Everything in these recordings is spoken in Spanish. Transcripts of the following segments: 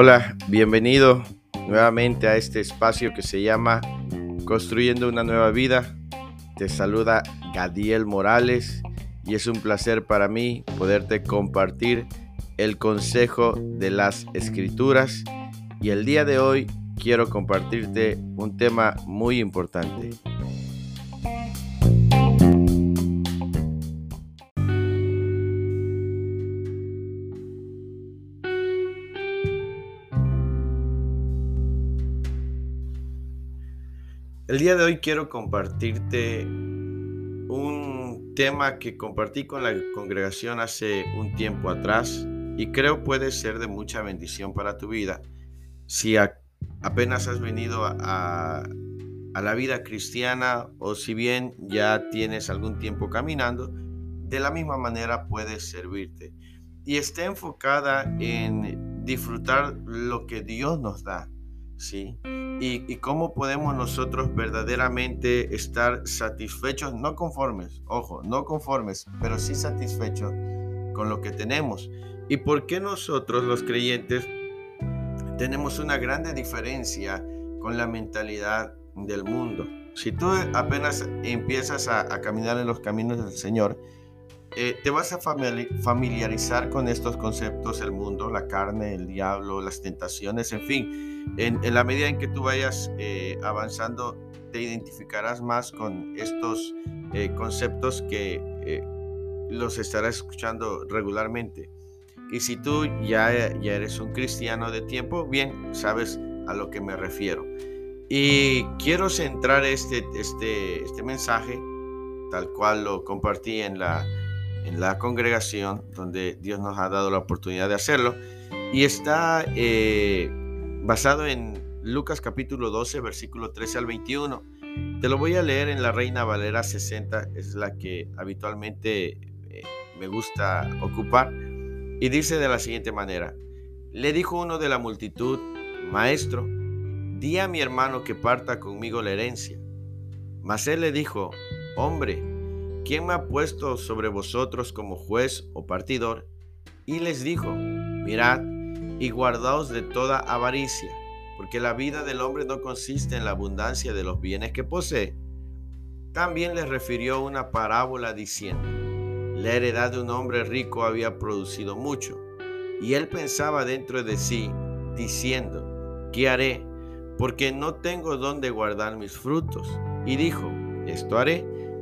Hola, bienvenido nuevamente a este espacio que se llama Construyendo una nueva vida. Te saluda Gadiel Morales y es un placer para mí poderte compartir el consejo de las escrituras y el día de hoy quiero compartirte un tema muy importante. El día de hoy quiero compartirte un tema que compartí con la congregación hace un tiempo atrás y creo puede ser de mucha bendición para tu vida. Si apenas has venido a, la vida cristiana o si bien ya tienes algún tiempo caminando, de la misma manera puede servirte. Y está enfocada en disfrutar lo que Dios nos da, ¿sí? y, cómo podemos nosotros verdaderamente estar satisfechos, no conformes, ojo, no conformes, pero sí satisfechos con lo que tenemos. ¿Y por qué nosotros los creyentes tenemos una grande diferencia con la mentalidad del mundo? Si tú apenas empiezas a caminar en los caminos del Señor, eh, te vas a familiarizar con estos conceptos, el mundo, la carne, el diablo, las tentaciones, en fin, en, la medida en que tú vayas eh, avanzando, te identificarás más con estos eh, conceptos que los estarás escuchando regularmente. Y si tú ya, ya eres un cristiano de tiempo, bien, sabes a lo que me refiero. Y quiero centrar este, este, este mensaje, tal cual lo compartí en la en la congregación donde Dios nos ha dado la oportunidad de hacerlo. Y está eh, basado en Lucas capítulo 12, versículo 13 al 21. Te lo voy a leer en la Reina Valera 60, es la que habitualmente eh, me gusta ocupar. Y dice de la siguiente manera, le dijo uno de la multitud, Maestro, di a mi hermano que parta conmigo la herencia. Mas él le dijo, Hombre, ¿quién me ha puesto sobre vosotros como juez o partidor? Y les dijo, mirad y guardaos de toda avaricia, porque la vida del hombre no consiste en la abundancia de los bienes que posee. También les refirió una parábola diciendo, la heredad de un hombre rico había producido mucho, y él pensaba dentro de sí, diciendo, ¿qué haré? Porque no tengo dónde guardar mis frutos. Y dijo, esto haré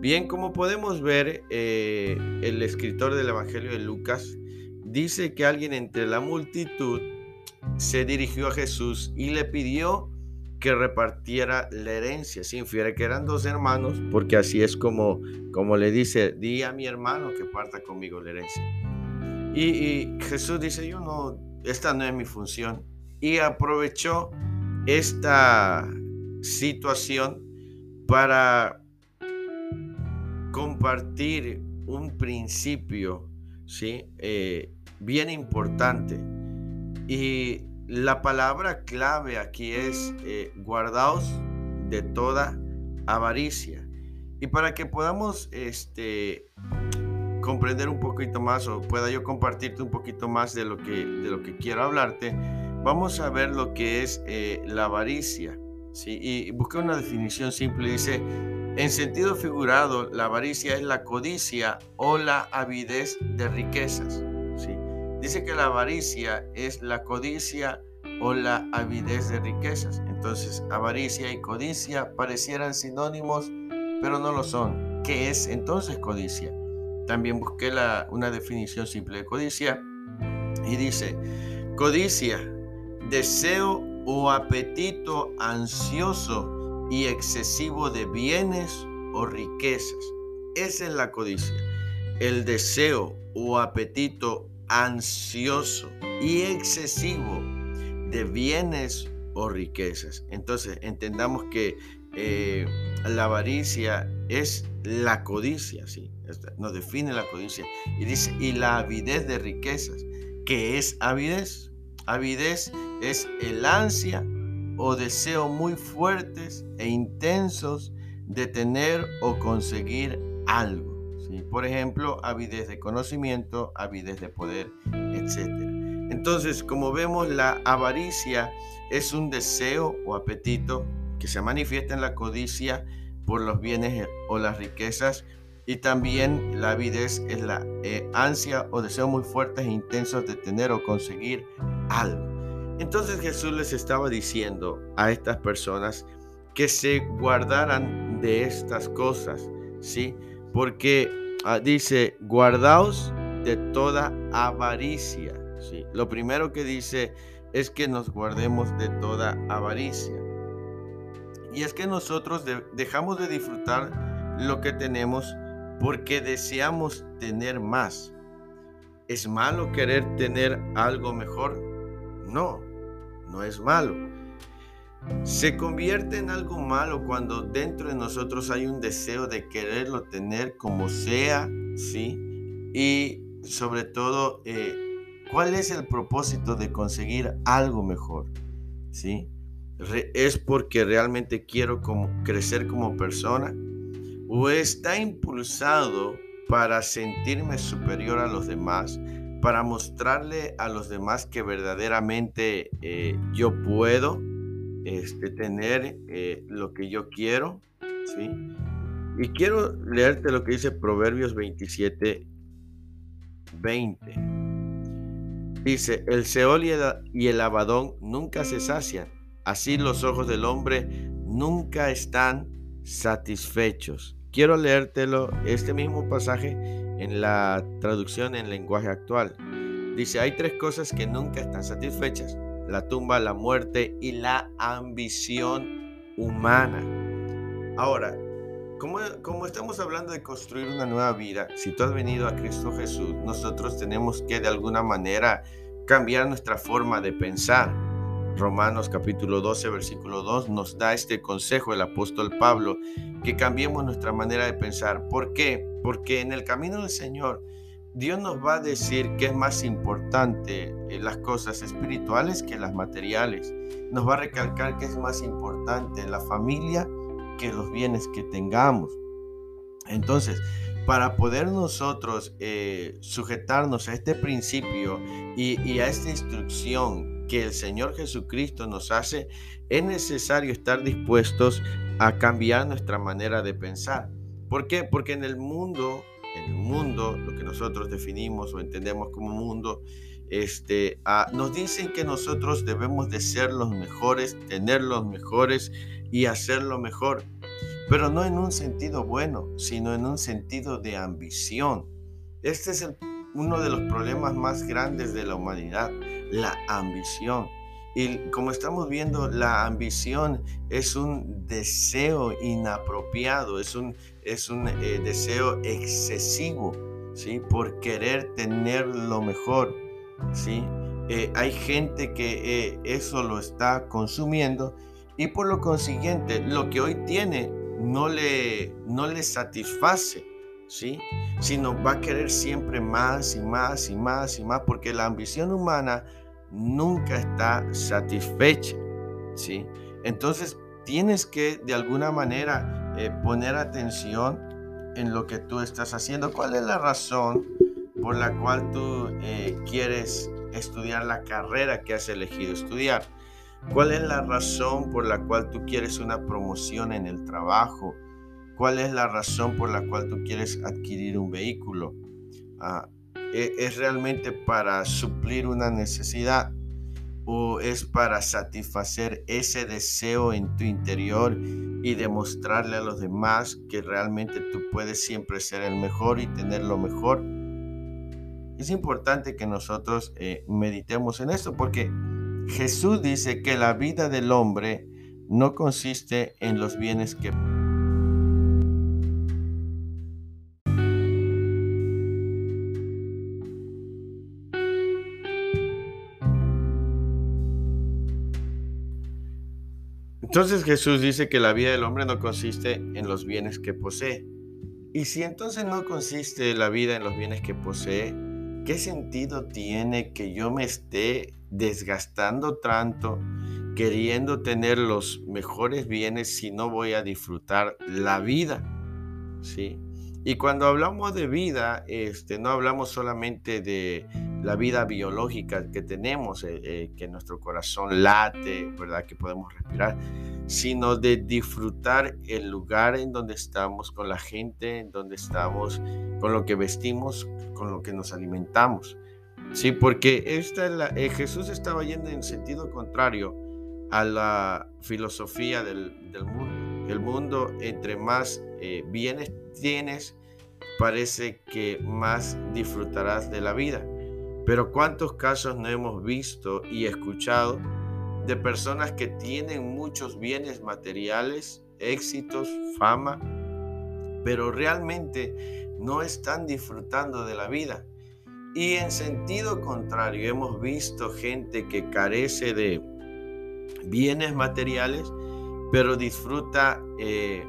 Bien, como podemos ver, eh, el escritor del Evangelio de Lucas dice que alguien entre la multitud se dirigió a Jesús y le pidió que repartiera la herencia. Se infiere que eran dos hermanos, porque así es como, como le dice, di a mi hermano que parta conmigo la herencia. Y, y Jesús dice, yo no, esta no es mi función. Y aprovechó esta situación para compartir un principio ¿sí? Eh, bien importante. Y la palabra clave aquí es eh, guardaos de toda avaricia. Y para que podamos este, comprender un poquito más o pueda yo compartirte un poquito más de lo que, de lo que quiero hablarte, vamos a ver lo que es eh, la avaricia. ¿sí? Y busqué una definición simple. Dice, en sentido figurado, la avaricia es la codicia o la avidez de riquezas. ¿sí? Dice que la avaricia es la codicia o la avidez de riquezas. Entonces, avaricia y codicia parecieran sinónimos, pero no lo son. ¿Qué es entonces codicia? También busqué una definición simple de codicia y dice, codicia, deseo o apetito ansioso y excesivo de bienes o riquezas. Esa es la codicia, el deseo o apetito ansioso y excesivo de bienes o riquezas. Entonces, entendamos que eh, la avaricia es la codicia, ¿sí? Nos define la codicia. Y dice, y la avidez de riquezas. ¿Qué es avidez? Avidez es el ansia o deseo muy fuertes e intensos de tener o conseguir algo. Por ejemplo, avidez de conocimiento, avidez de poder, etc. Entonces, como vemos, la avaricia es un deseo o apetito que se manifiesta en la codicia por los bienes o las riquezas y también la avidez es la eh, ansia o deseo muy fuertes e intensos de tener o conseguir algo. Entonces Jesús les estaba diciendo a estas personas que se guardaran de estas cosas, ¿sí? Porque ah, dice, guardaos de toda avaricia, ¿sí? Lo primero que dice es que nos guardemos de toda avaricia. Y es que nosotros dejamos de disfrutar lo que tenemos porque deseamos tener más. ¿Es malo querer tener algo mejor? No, no es malo. Se convierte en algo malo cuando dentro de nosotros hay un deseo de quererlo tener como sea, ¿sí? Y sobre todo, eh, ¿cuál es el propósito de conseguir algo mejor? ¿Sí? ¿Es porque realmente quiero crecer como persona? ¿O está impulsado para sentirme superior a los demás? Para mostrarle a los demás que verdaderamente eh, yo puedo este, tener eh, lo que yo quiero, ¿sí? Y quiero leerte lo que dice Proverbios 27, 20. Dice, el Seol y el, y el Abadón nunca se sacian, así los ojos del hombre nunca están satisfechos. Quiero leértelo, este mismo pasaje, en la traducción en lenguaje actual. Dice, hay tres cosas que nunca están satisfechas. La tumba, la muerte y la ambición humana. Ahora, como, como estamos hablando de construir una nueva vida, si tú has venido a Cristo Jesús, nosotros tenemos que de alguna manera cambiar nuestra forma de pensar. Romanos capítulo 12, versículo 2 nos da este consejo el apóstol Pablo, que cambiemos nuestra manera de pensar. ¿Por qué? Porque en el camino del Señor, Dios nos va a decir que es más importante eh, las cosas espirituales que las materiales. Nos va a recalcar que es más importante la familia que los bienes que tengamos. Entonces, para poder nosotros eh, sujetarnos a este principio y, y a esta instrucción que el Señor Jesucristo nos hace, es necesario estar dispuestos a cambiar nuestra manera de pensar. ¿Por qué? Porque en el mundo, en el mundo, lo que nosotros definimos o entendemos como mundo, este, ah, nos dicen que nosotros debemos de ser los mejores, tener los mejores y hacerlo mejor, pero no en un sentido bueno, sino en un sentido de ambición. Este es uno de los problemas más grandes de la humanidad la ambición. Y como estamos viendo, la ambición es un deseo inapropiado, es un, es un eh, deseo excesivo, ¿sí? Por querer tener lo mejor, ¿sí? Eh, hay gente que eh, eso lo está consumiendo y por lo consiguiente lo que hoy tiene no le, no le satisface, ¿sí? Sino va a querer siempre más y más y más y más porque la ambición humana nunca está satisfecha, ¿sí? Entonces tienes que de alguna manera eh, poner atención en lo que tú estás haciendo. ¿Cuál es la razón por la cual tú eh, quieres estudiar la carrera que has elegido estudiar? ¿Cuál es la razón por la cual tú quieres una promoción en el trabajo? ¿Cuál es la razón por la cual tú quieres adquirir un vehículo? Ah, ¿E-, ¿Es realmente para suplir una necesidad o es para satisfacer ese deseo en tu interior y demostrarle a los demás que realmente tú puedes siempre ser el mejor y tener lo mejor? Es importante que nosotros eh, meditemos en esto porque Jesús dice que la vida del hombre no consiste en los bienes que Entonces Jesús dice que la vida del hombre no consiste en los bienes que posee. Y si entonces no consiste la vida en los bienes que posee, ¿qué sentido tiene que yo me esté desgastando tanto queriendo tener los mejores bienes si no voy a disfrutar la vida? ¿Sí? Y cuando hablamos de vida, este, no hablamos solamente de la vida biológica que tenemos, eh, eh, que nuestro corazón late, ¿verdad? Que podemos respirar, sino de disfrutar el lugar en donde estamos, con la gente en donde estamos, con lo que vestimos, con lo que nos alimentamos. Sí, porque esta es la, eh, Jesús estaba yendo en sentido contrario a la filosofía del, del mundo. El mundo, entre más bienes tienes, parece que más disfrutarás de la vida. Pero ¿cuántos casos no hemos visto y escuchado de personas que tienen muchos bienes materiales, éxitos, fama, pero realmente no están disfrutando de la vida? Y en sentido contrario, hemos visto gente que carece de bienes materiales, pero disfruta eh,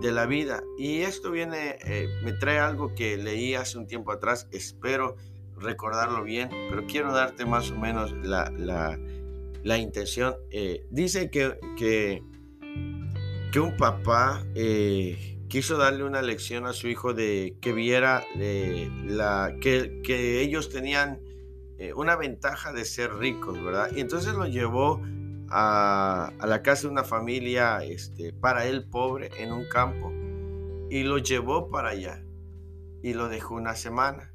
de la vida. Y esto viene, eh, me trae algo que leí hace un tiempo atrás, espero recordarlo bien, pero quiero darte más o menos la, la, intención. Eh, dice que, que, que, un papá eh, quiso darle una lección a su hijo de que viera la, que, que ellos tenían una ventaja de ser ricos, ¿verdad? Y entonces lo llevó a, la casa de una familia, este, para él pobre, en un campo, y lo llevó para allá y lo dejó una semana.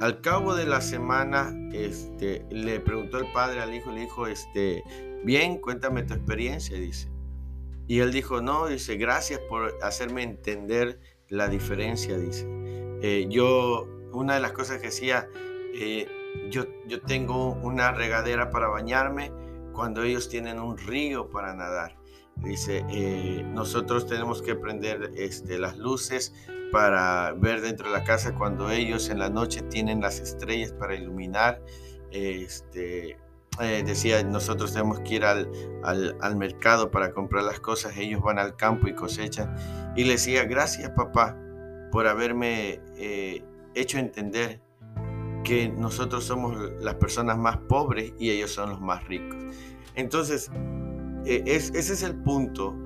Al cabo de la semana, este, le preguntó el padre al hijo, le dijo, este, bien, cuéntame tu experiencia, dice. Y él dijo, no, dice, gracias por hacerme entender la diferencia, dice. Eh, yo, una de las cosas que decía, eh, yo, yo tengo una regadera para bañarme, cuando ellos tienen un río para nadar. Dice, eh, nosotros tenemos que prender este, las luces para ver dentro de la casa cuando ellos en la noche tienen las estrellas para iluminar. Este, eh, decía, nosotros tenemos que ir al, al, mercado para comprar las cosas, ellos van al campo y cosechan. Y le decía, gracias papá por haberme eh, hecho entender que nosotros somos las personas más pobres y ellos son los más ricos. Entonces, e, ese es el punto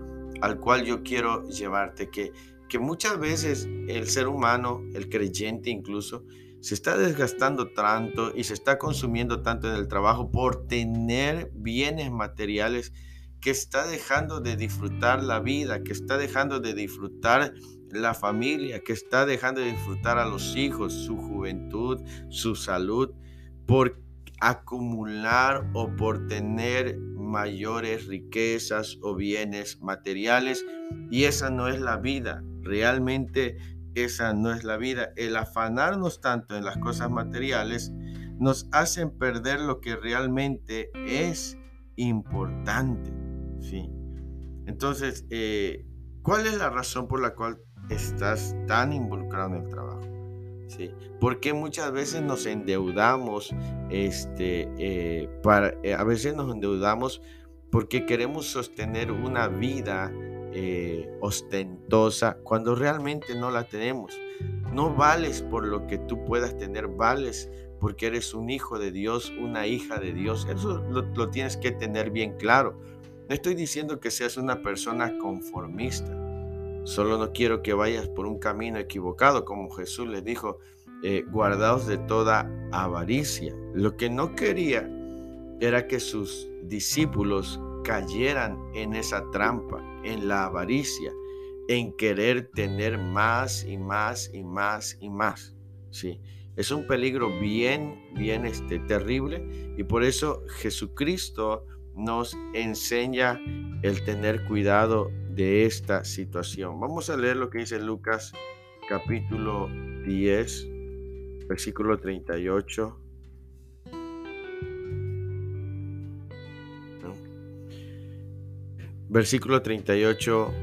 al cual yo quiero llevarte, que, que muchas veces el ser humano, el creyente incluso, se está desgastando tanto y se está consumiendo tanto en el trabajo por tener bienes materiales que está dejando de disfrutar la vida, que está dejando de disfrutar la familia, que está dejando de disfrutar a los hijos, su juventud, su salud, por acumular o por tener mayores riquezas o bienes materiales. Y esa no es la vida, realmente esa no es la vida. El afanarnos tanto en las cosas materiales nos hacen perder lo que realmente es importante. ¿sí? Entonces, eh, ¿cuál es la razón por la cual estás tan involucrado en el trabajo. Porque muchas veces nos endeudamos, este, eh, para, eh, a veces nos endeudamos porque queremos sostener una vida eh, ostentosa cuando realmente no la tenemos. No vales por lo que tú puedas tener, vales porque eres un hijo de Dios, una hija de Dios. Eso lo, lo tienes que tener bien claro. No estoy diciendo que seas una persona conformista. Solo no quiero que vayas por un camino equivocado, como Jesús les dijo, eh, guardaos de toda avaricia. Lo que no quería era que sus discípulos cayeran en esa trampa, en la avaricia, en querer tener más y más y más y más. Sí, es un peligro bien, bien este, terrible y por eso Jesucristo nos enseña el tener cuidado de esta situación. Vamos a leer lo que dice Lucas capítulo 10, versículo 38. Versículo 38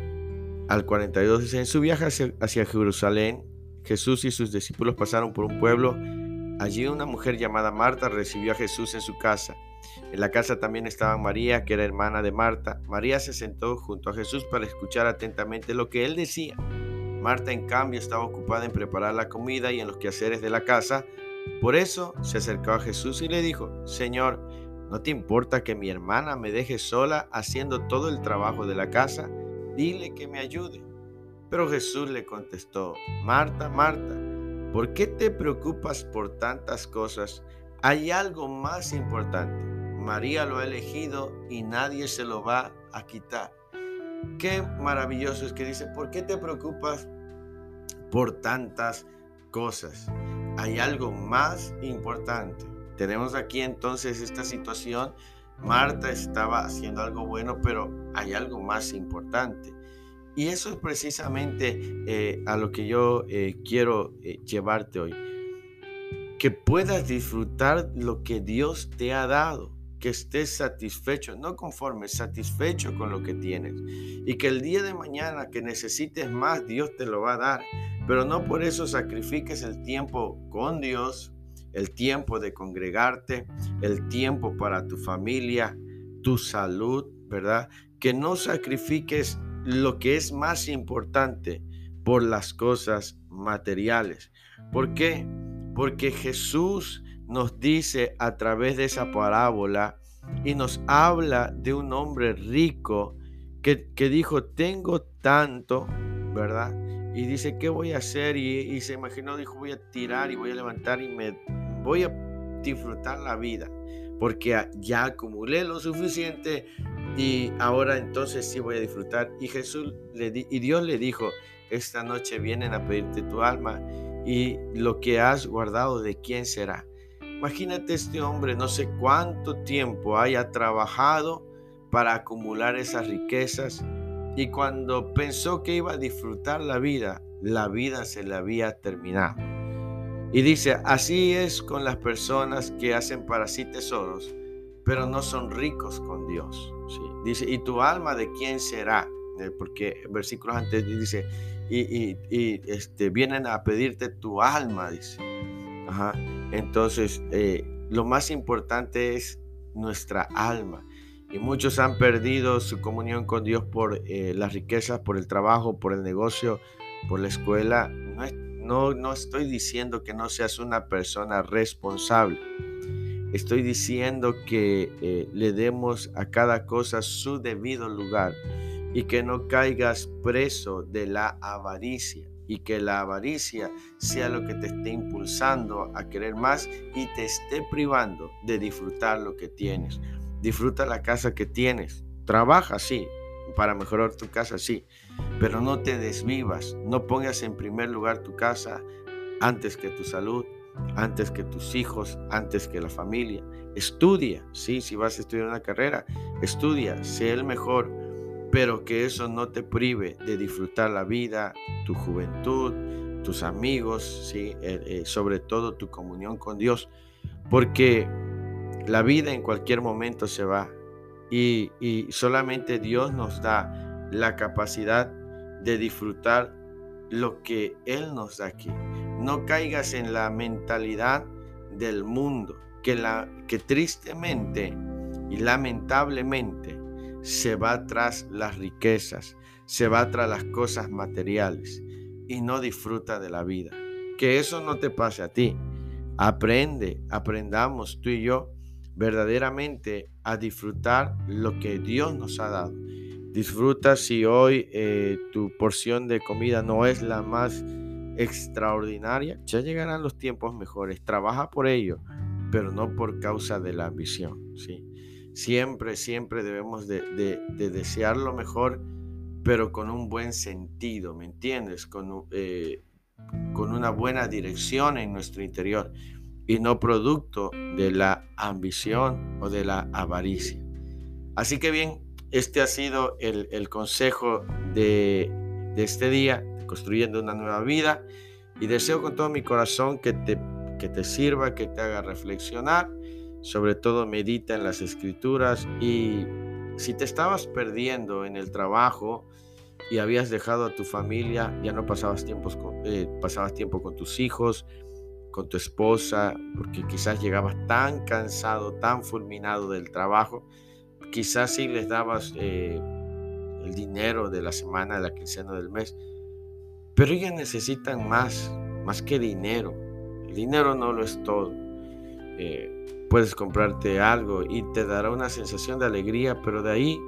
al 42 dice, en su viaje hacia, hacia Jerusalén, Jesús y sus discípulos pasaron por un pueblo. Allí una mujer llamada Marta recibió a Jesús en su casa. En la casa también estaba María, que era hermana de Marta. María se sentó junto a Jesús para escuchar atentamente lo que él decía. Marta, en cambio, estaba ocupada en preparar la comida y en los quehaceres de la casa. Por eso se acercó a Jesús y le dijo, Señor, ¿no te importa que mi hermana me deje sola haciendo todo el trabajo de la casa? Dile que me ayude. Pero Jesús le contestó, Marta, Marta, ¿por qué te preocupas por tantas cosas? Hay algo más importante. María lo ha elegido y nadie se lo va a quitar. Qué maravilloso es que dice, ¿por qué te preocupas por tantas cosas? Hay algo más importante. Tenemos aquí entonces esta situación. Marta estaba haciendo algo bueno, pero hay algo más importante. Y eso es precisamente eh, a lo que yo eh, quiero eh, llevarte hoy. Que puedas disfrutar lo que Dios te ha dado que estés satisfecho, no conforme, satisfecho con lo que tienes. Y que el día de mañana que necesites más, Dios te lo va a dar. Pero no por eso sacrifiques el tiempo con Dios, el tiempo de congregarte, el tiempo para tu familia, tu salud, ¿verdad? Que no sacrifiques lo que es más importante por las cosas materiales. ¿Por qué? Porque Jesús nos dice a través de esa parábola y nos habla de un hombre rico que, dijo, tengo tanto, ¿verdad? Y dice, ¿qué voy a hacer? Y, se imaginó, dijo, voy a tirar y voy a levantar y me voy a disfrutar la vida, porque ya acumulé lo suficiente y ahora entonces sí voy a disfrutar. Y Jesús le y Dios le dijo, esta noche vienen a pedirte tu alma y lo que has guardado de quién será. Imagínate este hombre, no sé cuánto tiempo haya trabajado para acumular esas riquezas y cuando pensó que iba a disfrutar la vida, la vida se le había terminado. Y dice, así es con las personas que hacen para sí tesoros, pero no son ricos con Dios. Dice, ¿y tu alma de quién será? Eh, porque versículos antes dice, y, este, vienen a pedirte tu alma, dice. Ajá. Entonces, eh, lo más importante es nuestra alma. Y muchos han perdido su comunión con Dios por eh, las riquezas, por el trabajo, por el negocio, por la escuela. No, no, estoy diciendo que no seas una persona responsable. Estoy diciendo que eh, le demos a cada cosa su debido lugar y que no caigas preso de la avaricia y que la avaricia sea lo que te esté impulsando a querer más y te esté privando de disfrutar lo que tienes. Disfruta la casa que tienes. Trabaja, sí, para mejorar tu casa, sí, pero no te desvivas, no pongas en primer lugar tu casa antes que tu salud, antes que tus hijos, antes que la familia. Estudia, sí, si vas a estudiar una carrera, estudia, sé el mejor, pero que eso no te prive de disfrutar la vida, tu juventud, tus amigos, ¿sí? Eh, eh, sobre todo tu comunión con Dios, porque la vida en cualquier momento se va y, y solamente Dios nos da la capacidad de disfrutar lo que Él nos da aquí. No caigas en la mentalidad del mundo, que, la, que tristemente y lamentablemente se va tras las riquezas, se va tras las cosas materiales y no disfruta de la vida. Que eso no te pase a ti. Aprende, aprendamos tú y yo verdaderamente a disfrutar lo que Dios nos ha dado. Disfruta si hoy eh, tu porción de comida no es la más extraordinaria, ya llegarán los tiempos mejores. Trabaja por ello, pero no por causa de la ambición. ¿sí? Siempre, siempre debemos de, desear lo mejor, pero con un buen sentido, ¿me entiendes? Con, eh, con una buena dirección en nuestro interior y no producto de la ambición o de la avaricia. Así que bien, este ha sido el, consejo de, de, este día, construyendo una nueva vida, y deseo con todo mi corazón que te sirva, que te haga reflexionar sobre todo medita en las escrituras y si te estabas perdiendo en el trabajo y habías dejado a tu familia, ya no pasabas, tiempos eh, pasabas tiempo con tus hijos, con tu esposa, porque quizás llegabas tan cansado, tan fulminado del trabajo, quizás sí les dabas eh, el dinero de la semana, de la quincena del mes, pero ellas necesitan más, más que dinero. El dinero no lo es todo. Eh, puedes comprarte algo y te dará una sensación de alegría, pero de ahí,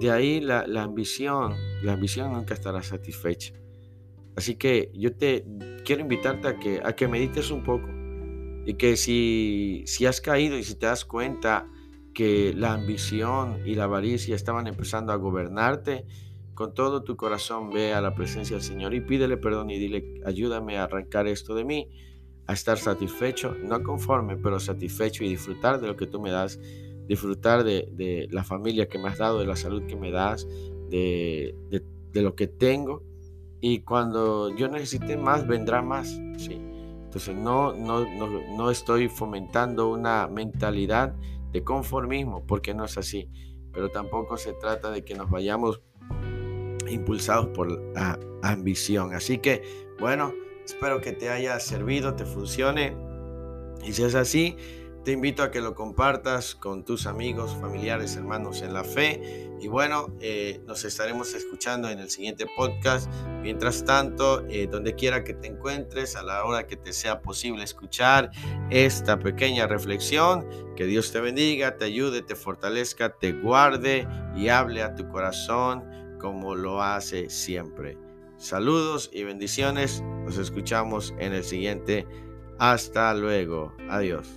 de ahí la, ambición, la ambición nunca estará satisfecha. Así que yo te quiero invitarte a que, a que medites un poco y que si, si has caído y si te das cuenta que la ambición y la avaricia estaban empezando a gobernarte, con todo tu corazón ve a la presencia del Señor y pídele perdón y dile, ayúdame a arrancar esto de mí, a estar satisfecho, no conforme, pero satisfecho y disfrutar de lo que tú me das, disfrutar de, la familia que me has dado, de la salud que me das, de, lo que tengo. Y cuando yo necesite más, vendrá más. ¿sí? Entonces no, no, no, no estoy fomentando una mentalidad de conformismo, porque no es así. Pero tampoco se trata de que nos vayamos impulsados por la ambición. Así que, bueno, espero que te haya servido, te funcione. Y si es así, te invito a que lo compartas con tus amigos, familiares, hermanos en la fe. Y bueno, eh, nos estaremos escuchando en el siguiente podcast. Mientras tanto, eh, donde quiera que te encuentres, a la hora que te sea posible escuchar esta pequeña reflexión, que Dios te bendiga, te ayude, te fortalezca, te guarde y hable a tu corazón como lo hace siempre. Saludos y bendiciones. Nos escuchamos en el siguiente. Hasta luego. Adiós.